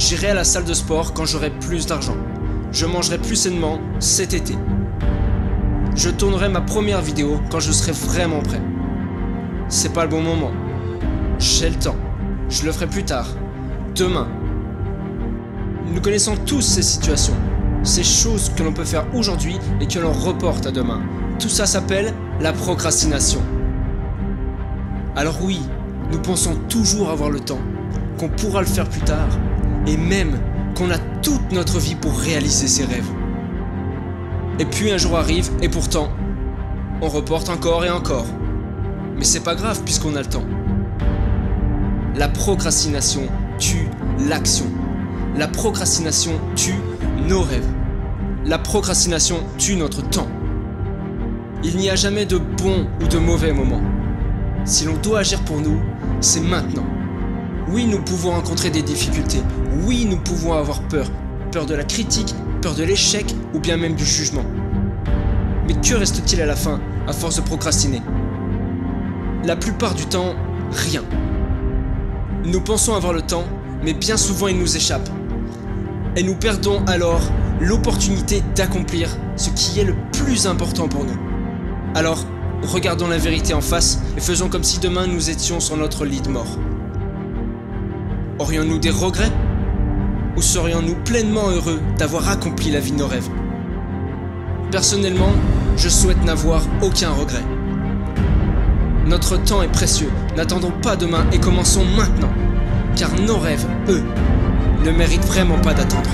J'irai à la salle de sport quand j'aurai plus d'argent. Je mangerai plus sainement cet été. Je tournerai ma première vidéo quand je serai vraiment prêt. C'est pas le bon moment. J'ai le temps. Je le ferai plus tard. Demain. Nous connaissons tous ces situations. Ces choses que l'on peut faire aujourd'hui et que l'on reporte à demain. Tout ça s'appelle la procrastination. Alors oui, nous pensons toujours avoir le temps, qu'on pourra le faire plus tard, et même qu'on a toute notre vie pour réaliser ses rêves. Et puis un jour arrive, et pourtant, on reporte encore et encore. Mais c'est pas grave puisqu'on a le temps. La procrastination tue l'action. La procrastination tue nos rêves. La procrastination tue notre temps. Il n'y a jamais de bon ou de mauvais moment. Si l'on doit agir pour nous, c'est maintenant. Oui, nous pouvons rencontrer des difficultés. Oui, nous pouvons avoir peur. Peur de la critique, peur de l'échec ou bien même du jugement. Mais que reste-t-il à la fin à force de procrastiner? La plupart du temps, rien. Nous pensons avoir le temps, mais bien souvent il nous échappe. Et nous perdons alors l'opportunité d'accomplir ce qui est le plus important pour nous. Alors, regardons la vérité en face et faisons comme si demain nous étions sur notre lit de mort. Aurions-nous des regrets? Ou serions-nous pleinement heureux d'avoir accompli la vie de nos rêves? Personnellement, je souhaite n'avoir aucun regret. Notre temps est précieux, n'attendons pas demain et commençons maintenant, car nos rêves, eux, ne méritent vraiment pas d'attendre.